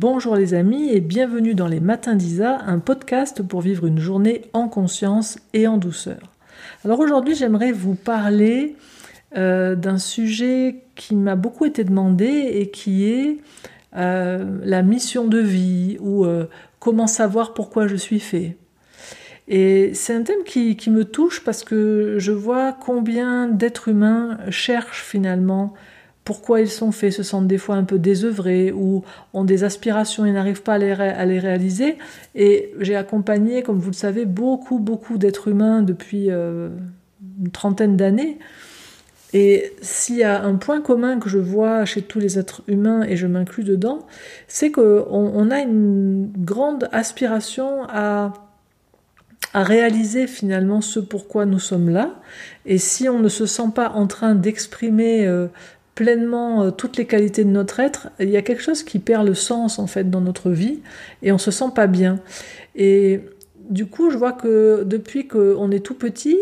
Bonjour les amis et bienvenue dans les Matins d'Isa, un podcast pour vivre une journée en conscience et en douceur. Alors aujourd'hui j'aimerais vous parler euh, d'un sujet qui m'a beaucoup été demandé et qui est euh, la mission de vie ou euh, comment savoir pourquoi je suis fait. Et c'est un thème qui, qui, me touche parce que je vois combien d'êtres humains cherchent finalement pourquoi ils sont faits, se sentent des fois un peu désœuvrés ou ont des aspirations et n'arrivent pas à les, réaliser. Et j'ai accompagné, comme vous le savez, beaucoup, beaucoup d'êtres humains depuis euh, une trentaine d'années. Et s'il y a un point commun que je vois chez tous les êtres humains, et je m'inclus dedans, c'est qu'on on a une grande aspiration à, à réaliser finalement ce pourquoi nous sommes là. Et si on ne se sent pas en train d'exprimer euh, pleinement euh, toutes les qualités de notre être, il y a quelque chose qui perd le sens en fait dans notre vie et on se sent pas bien. Et du coup, je vois que depuis qu'on est tout petit,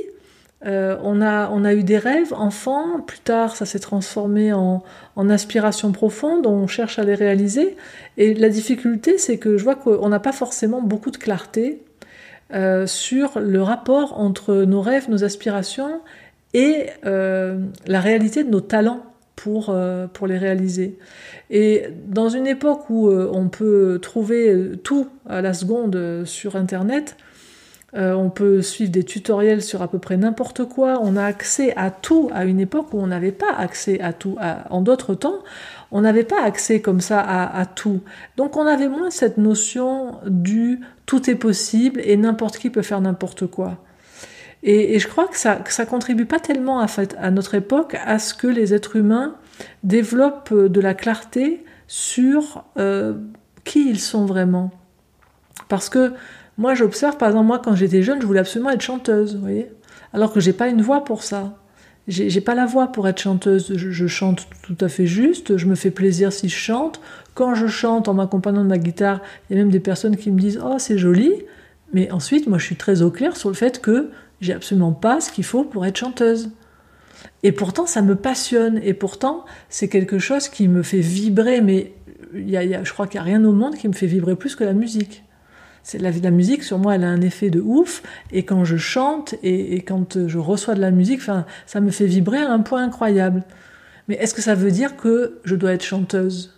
euh, on, a, on a eu des rêves enfants, plus tard ça s'est transformé en, en aspirations profondes, on cherche à les réaliser. Et la difficulté, c'est que je vois qu'on n'a pas forcément beaucoup de clarté euh, sur le rapport entre nos rêves, nos aspirations et la réalité de nos talents pour, euh, pour les réaliser. Et dans une époque où euh, on peut trouver tout à la seconde sur Internet, euh, on peut suivre des tutoriels sur à peu près n'importe quoi, on a accès à tout à une époque où on n'avait pas accès à tout. en d'autres temps, on n'avait pas accès comme ça à, tout. Donc on avait moins cette notion du tout est possible et n'importe qui peut faire n'importe quoi. Et, je crois que ça, que contribue pas tellement à, notre époque à ce que les êtres humains développent euh, de la clarté sur euh, qui ils sont vraiment. Parce que moi, j'observe, par exemple, moi, quand j'étais jeune, je voulais absolument être chanteuse, vous voyez Alors que j'ai pas une voix pour ça. J'ai pas la voix pour être chanteuse. Je, chante tout à fait juste, je me fais plaisir si je chante. Quand je chante en m'accompagnant de ma guitare, il y a même des personnes qui me disent Oh, c'est joli. Mais ensuite, moi, je suis très au clair sur le fait que j'ai absolument pas ce qu'il faut pour être chanteuse. Et pourtant, ça me passionne. Et pourtant, c'est quelque chose qui me fait vibrer. Mais y a, je crois qu'il n'y a rien au monde qui me fait vibrer plus que la musique. C'est la, la musique, sur moi, elle a un effet de ouf. Et quand je chante et, quand je reçois de la musique, ça me fait vibrer à un point incroyable. Mais est-ce que ça veut dire que je dois être chanteuse?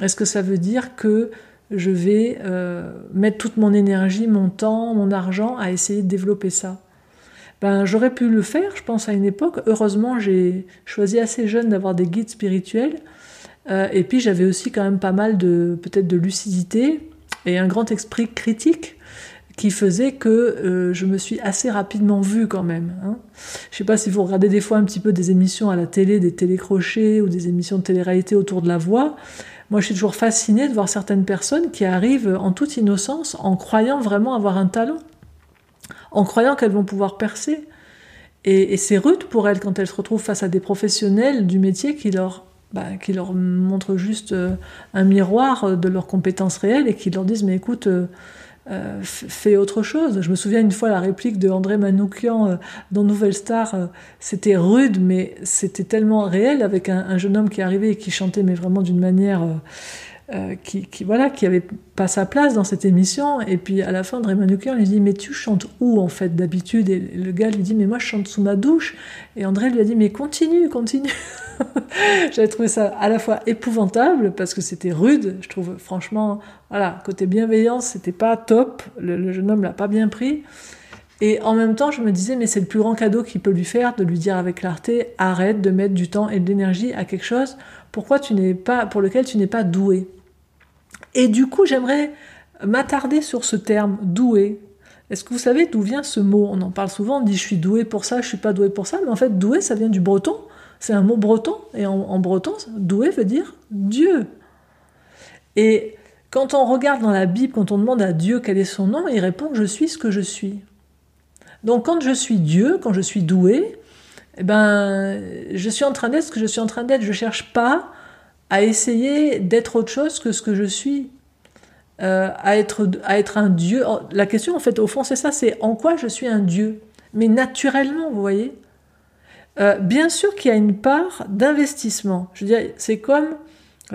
Est-ce que ça veut dire que je vais euh, mettre toute mon énergie, mon temps, mon argent à essayer de développer ça? Ben, j'aurais pu le faire, je pense, à une époque. Heureusement, j'ai choisi assez jeune d'avoir des guides spirituels. Euh, et puis, j'avais aussi quand même pas mal de, peut-être de lucidité et un grand esprit critique qui faisait que euh, je me suis assez rapidement vue quand même. Hein. Je sais pas si vous regardez des fois un petit peu des émissions à la télé, des télécrochets ou des émissions de télé-réalité autour de la voix. Moi, je suis toujours fascinée de voir certaines personnes qui arrivent en toute innocence en croyant vraiment avoir un talent en croyant qu'elles vont pouvoir percer. Et, c'est rude pour elles quand elles se retrouvent face à des professionnels du métier qui leur, bah, qui leur montrent juste euh, un miroir de leurs compétences réelles et qui leur disent mais écoute, euh, euh, fais autre chose. Je me souviens une fois la réplique de André Manoukian dans Nouvelle Star, c'était rude mais c'était tellement réel avec un, un, jeune homme qui arrivait et qui chantait mais vraiment d'une manière euh, qui, voilà, qui avait pas sa place dans cette émission. Et puis à la fin, André Manoukian lui dit Mais tu chantes où en fait d'habitude? Et le gars lui dit Mais moi je chante sous ma douche. Et André lui a dit Mais continue, continue. J'avais trouvé ça à la fois épouvantable parce que c'était rude. Je trouve franchement, voilà, côté bienveillance, c'était pas top. Le, le jeune homme l'a pas bien pris. Et en même temps, je me disais, mais c'est le plus grand cadeau qu'il peut lui faire de lui dire avec clarté, arrête de mettre du temps et de l'énergie à quelque chose pourquoi tu n'es pas, pour lequel tu n'es pas doué? Et du coup, j'aimerais m'attarder sur ce terme doué. Est-ce que vous savez d'où vient ce mot? On en parle souvent, on dit je suis doué pour ça, je suis pas doué pour ça, mais en fait doué ça vient du breton, c'est un mot breton, et en, breton, doué veut dire Dieu. Et quand on regarde dans la Bible, quand on demande à Dieu quel est son nom, il répond je suis ce que je suis. Donc quand je suis Dieu, quand je suis doué, eh ben, je suis en train d'être ce que je suis en train d'être. Je cherche pas à essayer d'être autre chose que ce que je suis, euh, à, être, à être un Dieu. La question, en fait, au fond, c'est ça, c'est en quoi je suis un Dieu. Mais naturellement, vous voyez. Euh, bien sûr qu'il y a une part d'investissement. Je veux dire, c'est comme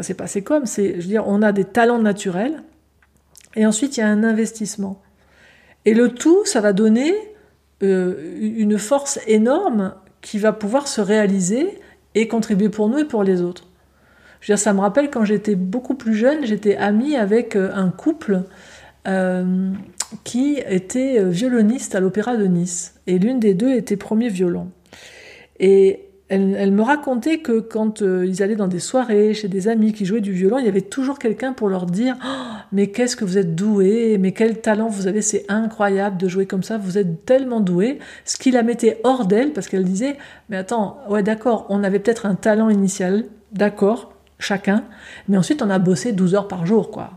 c'est pas c'est comme, c'est, je veux dire, on a des talents naturels, et ensuite il y a un investissement. Et le tout, ça va donner euh, une force énorme qui va pouvoir se réaliser et contribuer pour nous et pour les autres. Je veux dire, ça me rappelle quand j'étais beaucoup plus jeune, j'étais amie avec euh, un couple euh, qui était violoniste à l'Opéra de Nice. Et l'une des deux était premier violon. Et elle, me racontait que quand euh, ils allaient dans des soirées chez des amis qui jouaient du violon, il y avait toujours quelqu'un pour leur dire oh, Mais qu'est-ce que vous êtes doué Mais quel talent vous avez C'est incroyable de jouer comme ça, vous êtes tellement doué. Ce qui la mettait hors d'elle parce qu'elle disait Mais attends, ouais, d'accord, on avait peut-être un talent initial, d'accord, chacun, mais ensuite on a bossé 12 heures par jour, quoi,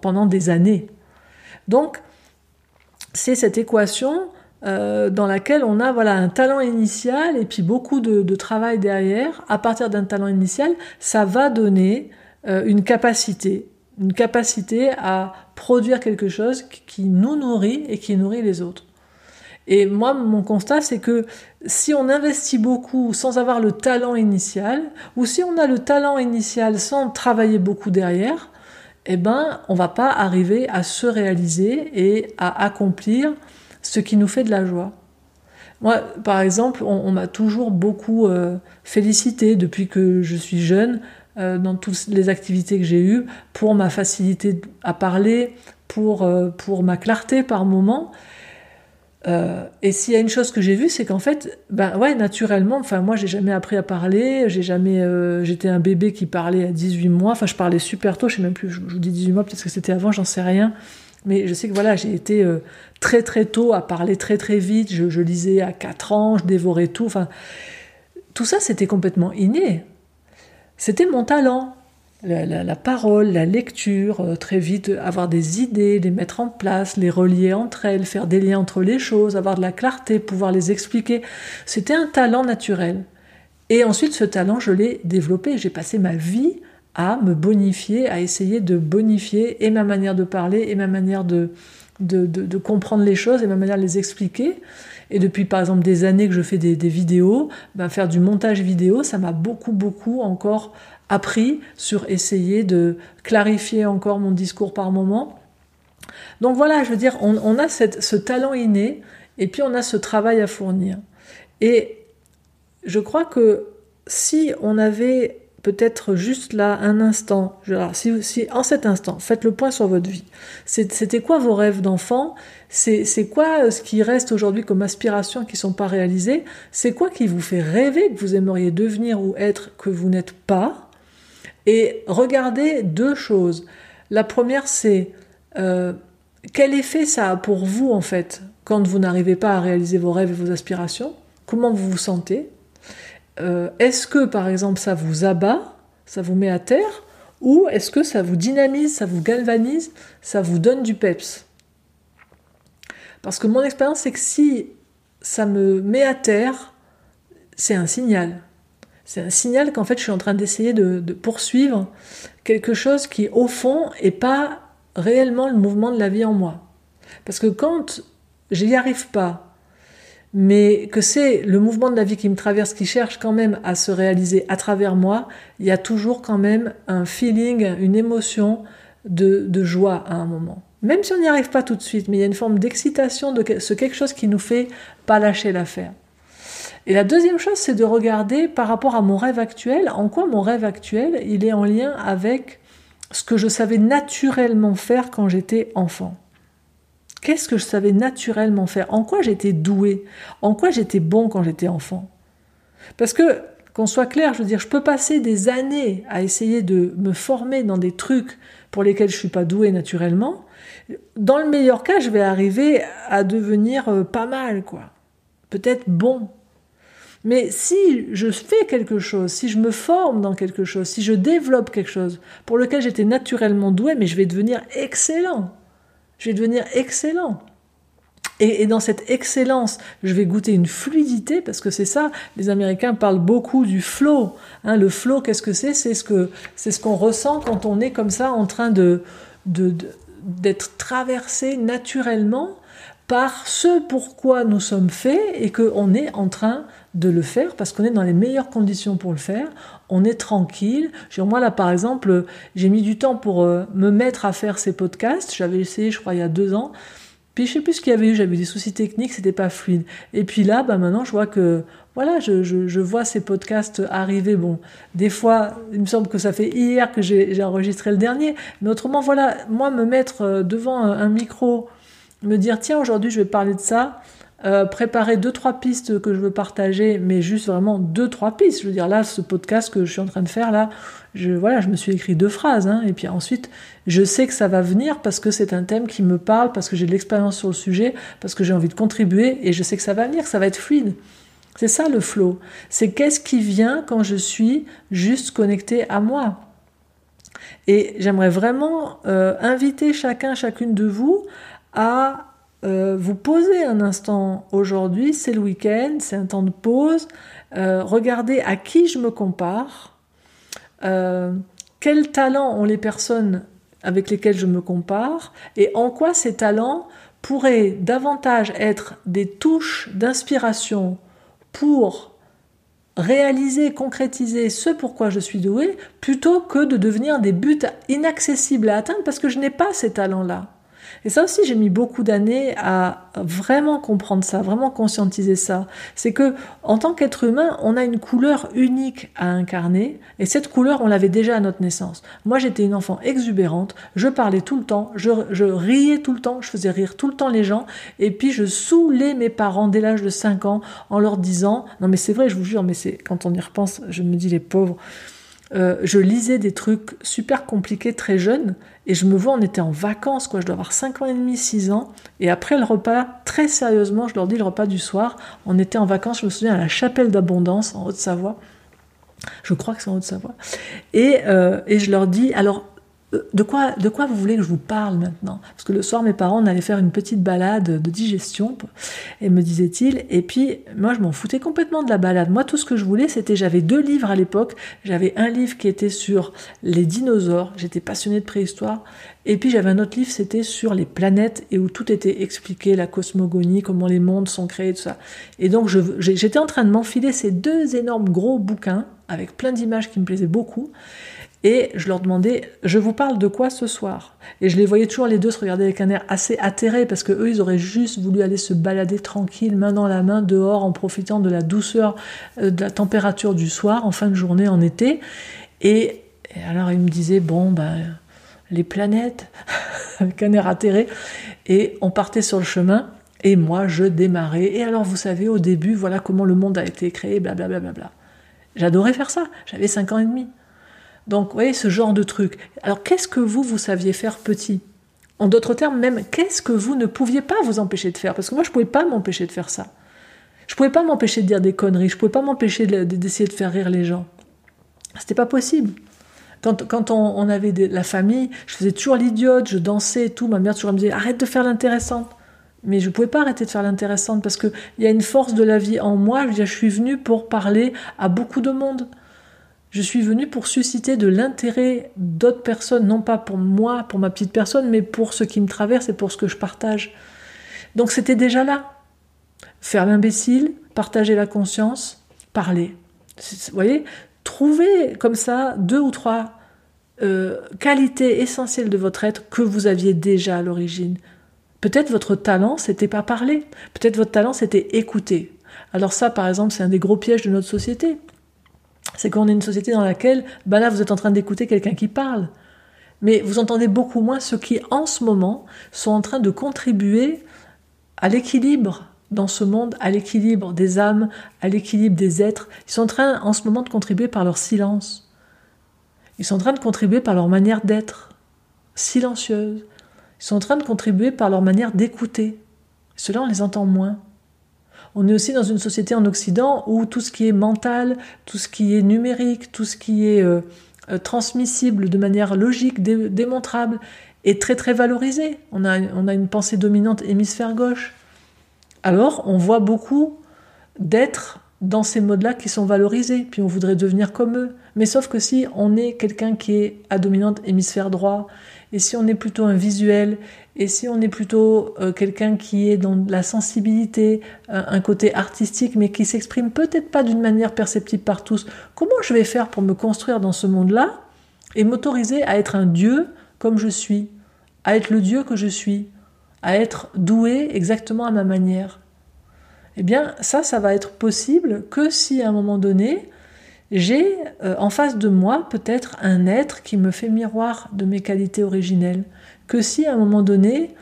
pendant des années. Donc, c'est cette équation euh, dans laquelle on a voilà un talent initial et puis beaucoup de, travail derrière. À partir d'un talent initial, ça va donner euh, une capacité, une capacité à produire quelque chose qui nous nourrit et qui nourrit les autres. Et moi, mon constat, c'est que si on investit beaucoup sans avoir le talent initial, ou si on a le talent initial sans travailler beaucoup derrière, eh ben, on va pas arriver à se réaliser et à accomplir ce qui nous fait de la joie. Moi, par exemple, on, m'a toujours beaucoup euh, félicité depuis que je suis jeune euh, dans toutes les activités que j'ai eues pour ma facilité à parler, pour, euh, pour ma clarté par moment. Et s'il y a une chose que j'ai vue, c'est qu'en fait, ben ouais, naturellement, enfin moi j'ai jamais appris à parler, j'ai jamais, j'étais un bébé qui parlait à 18 mois, enfin je parlais super tôt, je sais même plus, je, je vous dis 18 mois, peut-être que c'était avant, j'en sais rien. Mais je sais que voilà, j'ai été euh, très très tôt à parler très très vite. Je, lisais à 4 ans, je dévorais tout. Enfin, tout ça, c'était complètement inné. C'était mon talent. La, parole, la lecture, euh, très vite avoir des idées, les mettre en place, les relier entre elles, faire des liens entre les choses, avoir de la clarté, pouvoir les expliquer. C'était un talent naturel. Et ensuite, ce talent, je l'ai développé. J'ai passé ma vie à me bonifier, à essayer de bonifier et ma manière de parler et ma manière de, de, comprendre les choses et ma manière de les expliquer. Et depuis par exemple des années que je fais des, vidéos, ben faire du montage vidéo, ça m'a beaucoup beaucoup encore appris sur essayer de clarifier encore mon discours par moment. Donc voilà, je veux dire, on, a ce talent inné et puis on a ce travail à fournir. Et je crois que si on avait peut-être juste là un instant. Si, en cet instant, faites le point sur votre vie. C'était quoi vos rêves d'enfant? C'est quoi euh, ce qui reste aujourd'hui comme aspirations qui ne sont pas réalisées? C'est quoi qui vous fait rêver que vous aimeriez devenir ou être que vous n'êtes pas? Et regardez deux choses. La première, c'est euh, quel effet ça a pour vous en fait quand vous n'arrivez pas à réaliser vos rêves et vos aspirations? Comment vous vous sentez? Euh, est-ce que par exemple ça vous abat, ça vous met à terre, ou est-ce que ça vous dynamise, ça vous galvanise, ça vous donne du peps? Parce que mon expérience c'est que si ça me met à terre, c'est un signal. C'est un signal qu'en fait je suis en train d'essayer de, poursuivre quelque chose qui au fond est pas réellement le mouvement de la vie en moi. Parce que quand j'y arrive pas, mais que c'est le mouvement de la vie qui me traverse, qui cherche quand même à se réaliser à travers moi, il y a toujours quand même un feeling, une émotion de, joie à un moment. Même si on n'y arrive pas tout de suite, mais il y a une forme d'excitation de ce quelque chose qui nous fait pas lâcher l'affaire. Et la deuxième chose, c'est de regarder par rapport à mon rêve actuel, en quoi mon rêve actuel, il est en lien avec ce que je savais naturellement faire quand j'étais enfant. Qu'est-ce que je savais naturellement faire? En quoi j'étais doué En quoi j'étais bon quand j'étais enfant? Parce que, qu'on soit clair, je veux dire, je peux passer des années à essayer de me former dans des trucs pour lesquels je suis pas doué naturellement. Dans le meilleur cas, je vais arriver à devenir euh, pas mal, quoi. Peut-être bon. Mais si je fais quelque chose, si je me forme dans quelque chose, si je développe quelque chose pour lequel j'étais naturellement doué, mais je vais devenir excellent. Je vais devenir excellent. Et, dans cette excellence, je vais goûter une fluidité, parce que c'est ça, les Américains parlent beaucoup du flow. Hein, le flow, qu'est-ce que c'est? C'est ce c'est ce qu'on ressent quand on est comme ça en train de, d'être traversé naturellement par ce pourquoi nous sommes faits et qu'on est en train de le faire parce qu'on est dans les meilleures conditions pour le faire, on est tranquille. moi là par exemple, j'ai mis du temps pour euh, me mettre à faire ces podcasts, j'avais essayé je crois il y a deux ans, puis je sais plus ce qu'il y avait eu, j'avais des soucis techniques, c'était pas fluide. Et puis là, bah maintenant je vois que voilà, je, je, vois ces podcasts arriver. Bon, des fois, il me semble que ça fait hier que j'ai enregistré le dernier, mais autrement, voilà, moi me mettre euh, devant un micro, me dire tiens aujourd'hui je vais parler de ça, euh, préparer deux trois pistes que je veux partager, mais juste vraiment deux trois pistes. Je veux dire là, ce podcast que je suis en train de faire là, je voilà, je me suis écrit deux phrases, hein, et puis ensuite je sais que ça va venir parce que c'est un thème qui me parle, parce que j'ai de l'expérience sur le sujet, parce que j'ai envie de contribuer, et je sais que ça va venir, que ça va être fluide. C'est ça le flow. C'est qu'est-ce qui vient quand je suis juste connecté à moi. Et j'aimerais vraiment euh, inviter chacun, chacune de vous à euh, vous poser un instant. Aujourd'hui, c'est le week-end, c'est un temps de pause, euh, regardez à qui je me compare, quels talents ont les personnes avec lesquelles je me compare et en quoi ces talents pourraient davantage être des touches d'inspiration pour réaliser, concrétiser ce pourquoi je suis doué, plutôt que de devenir des buts inaccessibles à atteindre parce que je n'ai pas ces talents-là. Et ça aussi, j'ai mis beaucoup d'années à vraiment comprendre ça, vraiment conscientiser ça. C'est que, en tant qu'être humain, on a une couleur unique à incarner, et cette couleur, on l'avait déjà à notre naissance. Moi, j'étais une enfant exubérante, je parlais tout le temps, je, riais tout le temps, je faisais rire tout le temps les gens, et puis je saoulais mes parents dès l'âge de 5 ans en leur disant, non mais c'est vrai, je vous jure, mais c'est quand on y repense, je me dis les pauvres, euh, je lisais des trucs super compliqués très jeune et je me vois, on était en vacances, quoi. Je dois avoir 5 ans et demi, 6 ans. Et après le repas, très sérieusement, je leur dis le repas du soir, on était en vacances, je me souviens, à la chapelle d'abondance en Haute-Savoie. Je crois que c'est en Haute-Savoie. Et, euh, et je leur dis, alors de quoi, de quoi vous voulez que je vous parle maintenant? Parce que le soir, mes parents, on allait faire une petite balade de digestion, et me disait-il, et puis moi, je m'en foutais complètement de la balade. Moi, tout ce que je voulais, c'était, j'avais deux livres à l'époque. J'avais un livre qui était sur les dinosaures, j'étais passionnée de préhistoire, et puis j'avais un autre livre, c'était sur les planètes, et où tout était expliqué, la cosmogonie, comment les mondes sont créés, tout ça. Et donc, j'étais en train de m'enfiler ces deux énormes gros bouquins, avec plein d'images qui me plaisaient beaucoup. Et je leur demandais, je vous parle de quoi ce soir? Et je les voyais toujours les deux se regarder avec un air assez atterré parce que eux, ils auraient juste voulu aller se balader tranquille, main dans la main, dehors, en profitant de la douceur, euh, de la température du soir, en fin de journée, en été. Et, alors ils me disaient, bon, ben, les planètes, avec un air atterré. Et on partait sur le chemin. Et moi, je démarrais. Et alors, vous savez, au début, voilà comment le monde a été créé, blablabla. Bla, bla, bla. J'adorais faire ça. J'avais 5 ans et demi. Donc, vous voyez, ce genre de truc. Alors, qu'est-ce que vous, vous saviez faire petit? En d'autres termes, même, qu'est-ce que vous ne pouviez pas vous empêcher de faire? Parce que moi, je ne pouvais pas m'empêcher de faire ça. Je ne pouvais pas m'empêcher de dire des conneries. Je ne pouvais pas m'empêcher d'essayer de, faire rire les gens. C'était pas possible. Quand, on, avait la famille, je faisais toujours l'idiote, je dansais et tout. Ma mère toujours me disait arrête de faire l'intéressante. Mais je pouvais pas arrêter de faire l'intéressante parce qu'il y a une force de la vie en moi. Je, je suis venue pour parler à beaucoup de monde. Je suis venu pour susciter de l'intérêt d'autres personnes, non pas pour moi, pour ma petite personne, mais pour ce qui me traverse et pour ce que je partage. Donc c'était déjà là. Faire l'imbécile, partager la conscience, parler. Vous voyez Trouver comme ça deux ou trois euh, qualités essentielles de votre être que vous aviez déjà à l'origine. Peut-être votre talent, c'était pas parler. Peut-être votre talent, c'était écouter. Alors ça, par exemple, c'est un des gros pièges de notre société c'est qu'on est une société dans laquelle, bah là, vous êtes en train d'écouter quelqu'un qui parle. Mais vous entendez beaucoup moins ceux qui, en ce moment, sont en train de contribuer à l'équilibre dans ce monde, à l'équilibre des âmes, à l'équilibre des êtres. Ils sont en train, en ce moment, de contribuer par leur silence. Ils sont en train de contribuer par leur manière d'être, silencieuse. Ils sont en train de contribuer par leur manière d'écouter. Cela, on les entend moins. On est aussi dans une société en Occident où tout ce qui est mental, tout ce qui est numérique, tout ce qui est euh, euh, transmissible de manière logique, démontrable, est très très valorisé. On a, on a une pensée dominante hémisphère gauche. Alors, on voit beaucoup d'êtres dans ces modes-là qui sont valorisés, puis on voudrait devenir comme eux. Mais sauf que si on est quelqu'un qui est à dominante hémisphère droit, et si on est plutôt un visuel, et si on est plutôt euh, quelqu'un qui est dans la sensibilité, euh, un côté artistique, mais qui s'exprime peut-être pas d'une manière perceptible par tous, comment je vais faire pour me construire dans ce monde-là et m'autoriser à être un Dieu comme je suis, à être le Dieu que je suis, à être doué exactement à ma manière? Eh bien ça, ça va être possible que si à un moment donné, j'ai euh, en face de moi peut-être un être qui me fait miroir de mes qualités originelles, que si à un moment donné,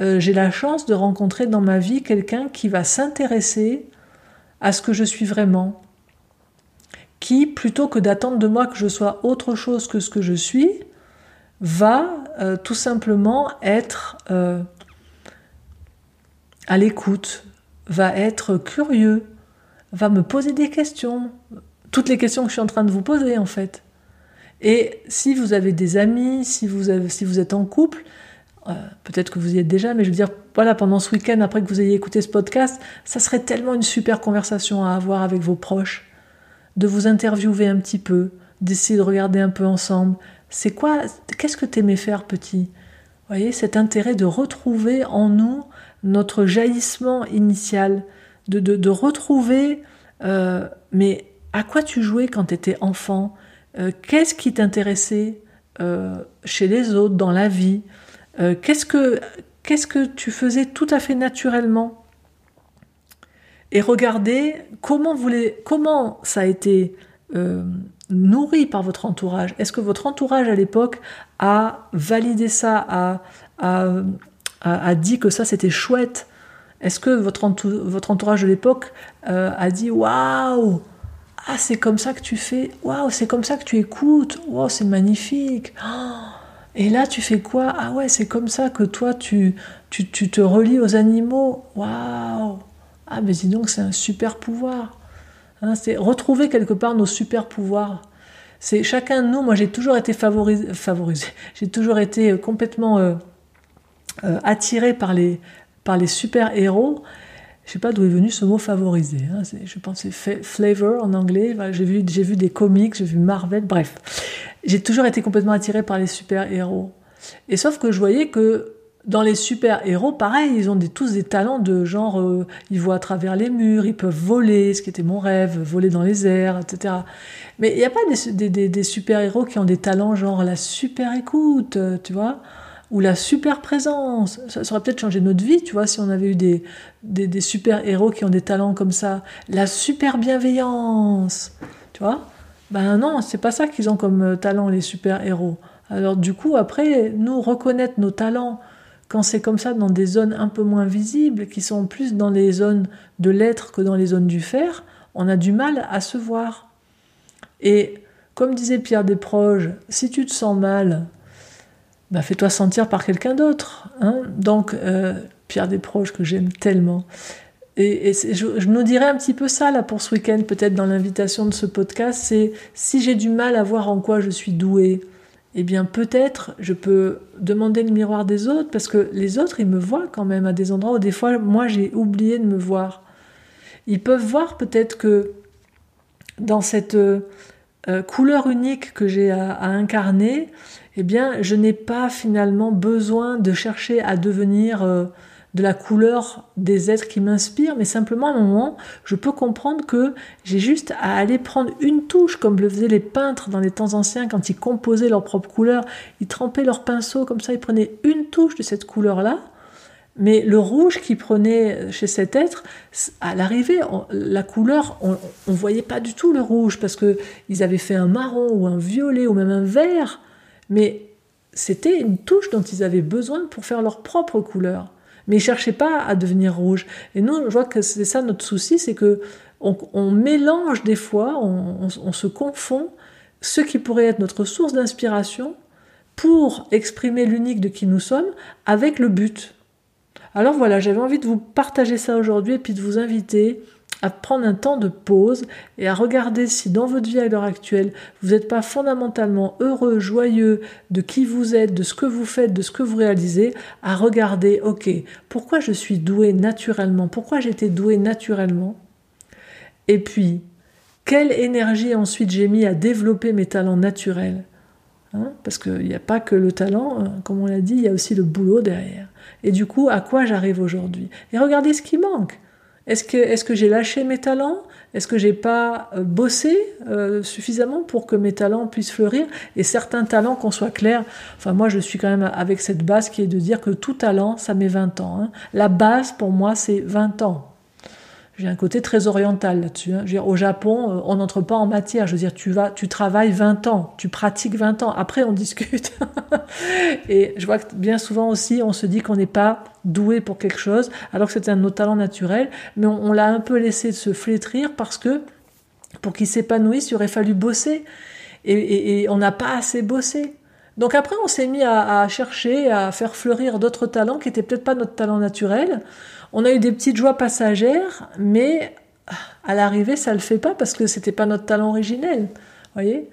euh, j'ai la chance de rencontrer dans ma vie quelqu'un qui va s'intéresser à ce que je suis vraiment, qui, plutôt que d'attendre de moi que je sois autre chose que ce que je suis, va euh, tout simplement être à l'écoute, va être curieux, va me poser des questions, toutes les questions que je suis en train de vous poser en fait. Et si vous avez des amis, si vous, êtes en couple, euh, peut-être que vous y êtes déjà, mais je veux dire, voilà, pendant ce week-end, après que vous ayez écouté ce podcast, ça serait tellement une super conversation à avoir avec vos proches, de vous interviewer un petit peu, d'essayer de regarder un peu ensemble. C'est quoi, qu'est-ce que t'aimais faire petit? Vous voyez, cet intérêt de retrouver en nous notre jaillissement initial, de, de, retrouver, euh, mais à quoi tu jouais quand tu étais enfant? Euh, Qu'est-ce qui t'intéressait euh, chez les autres, dans la vie? Qu'est-ce, que, qu'est-ce que tu faisais tout à fait naturellement? Et regarder comment, comment ça a été nourri par votre entourage? Est-ce que votre entourage à l'époque a validé ça, a, a, a, dit que ça c'était chouette? Est-ce que votre, entourage de l'époque euh, a dit waouh ah c'est comme ça que tu fais. Waouh c'est comme ça que tu écoutes. Waouh c'est magnifique. Et là tu fais quoi? Ah ouais c'est comme ça que toi tu, tu, tu te relis aux animaux. Waouh. Ah mais dis donc c'est un super pouvoir. Hein, c'est retrouver quelque part nos super pouvoirs. C'est chacun de nous. Moi j'ai toujours été favorisé, favorisé. j'ai toujours été complètement euh, euh, attiré par les, par les super-héros. Je sais pas d'où est venu ce mot favorisé. Hein. Je pense c'est flavor en anglais. j'ai vu, vu des comics, j'ai vu Marvel, bref. J'ai toujours été complètement attiré par les super-héros. Et sauf que je voyais que dans les super-héros, pareil, ils ont tous des talents de genre, euh, ils voient à travers les murs, ils peuvent voler, ce qui était mon rêve, voler dans les airs, etc. Mais il n'y a pas des, des, des super-héros qui ont des talents genre la super écoute, euh, tu vois? Ou la super présence. Ça, aurait peut-être changé notre vie, tu vois, si on avait eu des, des, super héros qui ont des talents comme ça. La super bienveillance, tu vois. Ben non, c'est pas ça qu'ils ont comme euh, talent, les super héros. Alors du coup, après, nous reconnaître nos talents quand c'est comme ça dans des zones un peu moins visibles, qui sont plus dans les zones de l'être que dans les zones du faire, on a du mal à se voir. Et comme disait Pierre Desproges, si tu te sens mal, bah, fais-toi sentir par quelqu'un d'autre. Hein Donc, euh, Pierre Desproges, que j'aime tellement. Et, je, nous dirais un petit peu ça là pour ce week-end, peut-être dans l'invitation de ce podcast, c'est si j'ai du mal à voir en quoi je suis doué, eh bien peut-être je peux demander le miroir des autres, parce que les autres, ils me voient quand même à des endroits où des fois, moi, j'ai oublié de me voir. Ils peuvent voir peut-être que dans cette euh, couleur unique que j'ai à incarner, eh bien, je n'ai pas finalement besoin de chercher à devenir euh, de la couleur des êtres qui m'inspirent, mais simplement à un moment, je peux comprendre que j'ai juste à aller prendre une touche, comme le faisaient les peintres dans les temps anciens quand ils composaient leur propre couleur. Ils trempaient leur pinceau comme ça, ils prenaient une touche de cette couleur-là. Mais le rouge qu'ils prenaient chez cet être, à l'arrivée, la couleur, on ne voyait pas du tout le rouge parce qu'ils avaient fait un marron ou un violet ou même un vert mais c'était une touche dont ils avaient besoin pour faire leur propre couleur. Mais ils cherchaient pas à devenir rouge. Et nous, je vois que c'est ça notre souci, c'est que on, mélange des fois, on, se confond ce qui pourrait être notre source d'inspiration pour exprimer l'unique de qui nous sommes avec le but. Alors voilà, j'avais envie de vous partager ça aujourd'hui et puis de vous inviter à prendre un temps de pause et à regarder si dans votre vie à l'heure actuelle, vous n'êtes pas fondamentalement heureux, joyeux de qui vous êtes, de ce que vous faites, de ce que vous réalisez, à regarder, ok, pourquoi je suis doué naturellement, pourquoi j'étais doué naturellement, Et puis, quelle énergie ensuite j'ai mis à développer mes talents naturels? Hein Parce qu'il n'y a pas que le talent, hein, comme on l'a dit, il y a aussi le boulot derrière. Et du coup, à quoi j'arrive aujourd'hui? Et regardez ce qui manque. Est-ce que, est que j'ai lâché mes talents? Est-ce que j'ai pas euh, bossé euh, suffisamment pour que mes talents puissent fleurir? Et certains talents, qu'on soit clair, enfin moi je suis quand même avec cette base qui est de dire que tout talent, ça met 20 ans. Hein. La base pour moi, c'est 20 ans. J'ai un côté très oriental là-dessus. Hein. au Japon, euh, on n'entre pas en matière. Je veux dire, tu vas, tu travailles 20 ans, tu pratiques 20 ans. Après, on discute. et je vois que bien souvent aussi, on se dit qu'on n'est pas doué pour quelque chose, alors que c'est un de nos talents naturels. Mais on, l'a un peu laissé se flétrir parce que pour qu'il s'épanouisse, il aurait fallu bosser. Et, on n'a pas assez bossé. Donc après, on s'est mis à, chercher, à faire fleurir d'autres talents qui n'étaient peut-être pas notre talent naturel. On a eu des petites joies passagères, mais à l'arrivée, ça le fait pas parce que c'était pas notre talent originel. Voyez?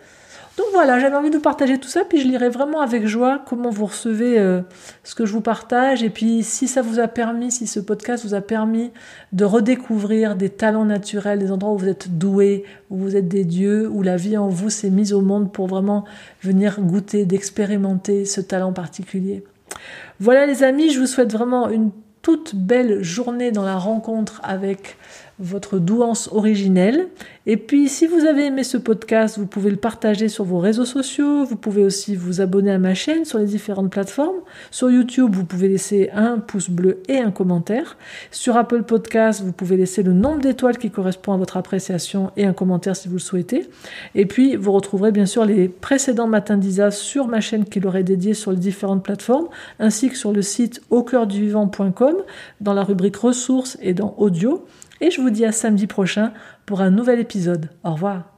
Donc voilà, j'avais envie de partager tout ça, puis je lirai vraiment avec joie comment vous recevez euh, ce que je vous partage, et puis si ça vous a permis, si ce podcast vous a permis de redécouvrir des talents naturels, des endroits où vous êtes doués, où vous êtes des dieux, où la vie en vous s'est mise au monde pour vraiment venir goûter, d'expérimenter ce talent particulier. Voilà les amis, je vous souhaite vraiment une toute belle journée dans la rencontre avec votre douance originelle. Et puis, si vous avez aimé ce podcast, vous pouvez le partager sur vos réseaux sociaux. Vous pouvez aussi vous abonner à ma chaîne sur les différentes plateformes. Sur YouTube, vous pouvez laisser un pouce bleu et un commentaire. Sur Apple Podcast, vous pouvez laisser le nombre d'étoiles qui correspond à votre appréciation et un commentaire si vous le souhaitez. Et puis, vous retrouverez bien sûr les précédents matins d'Isa sur ma chaîne qui leur est dédiée sur les différentes plateformes, ainsi que sur le site au dans la rubrique ressources et dans audio. Et je vous dis à samedi prochain pour un nouvel épisode. Au revoir.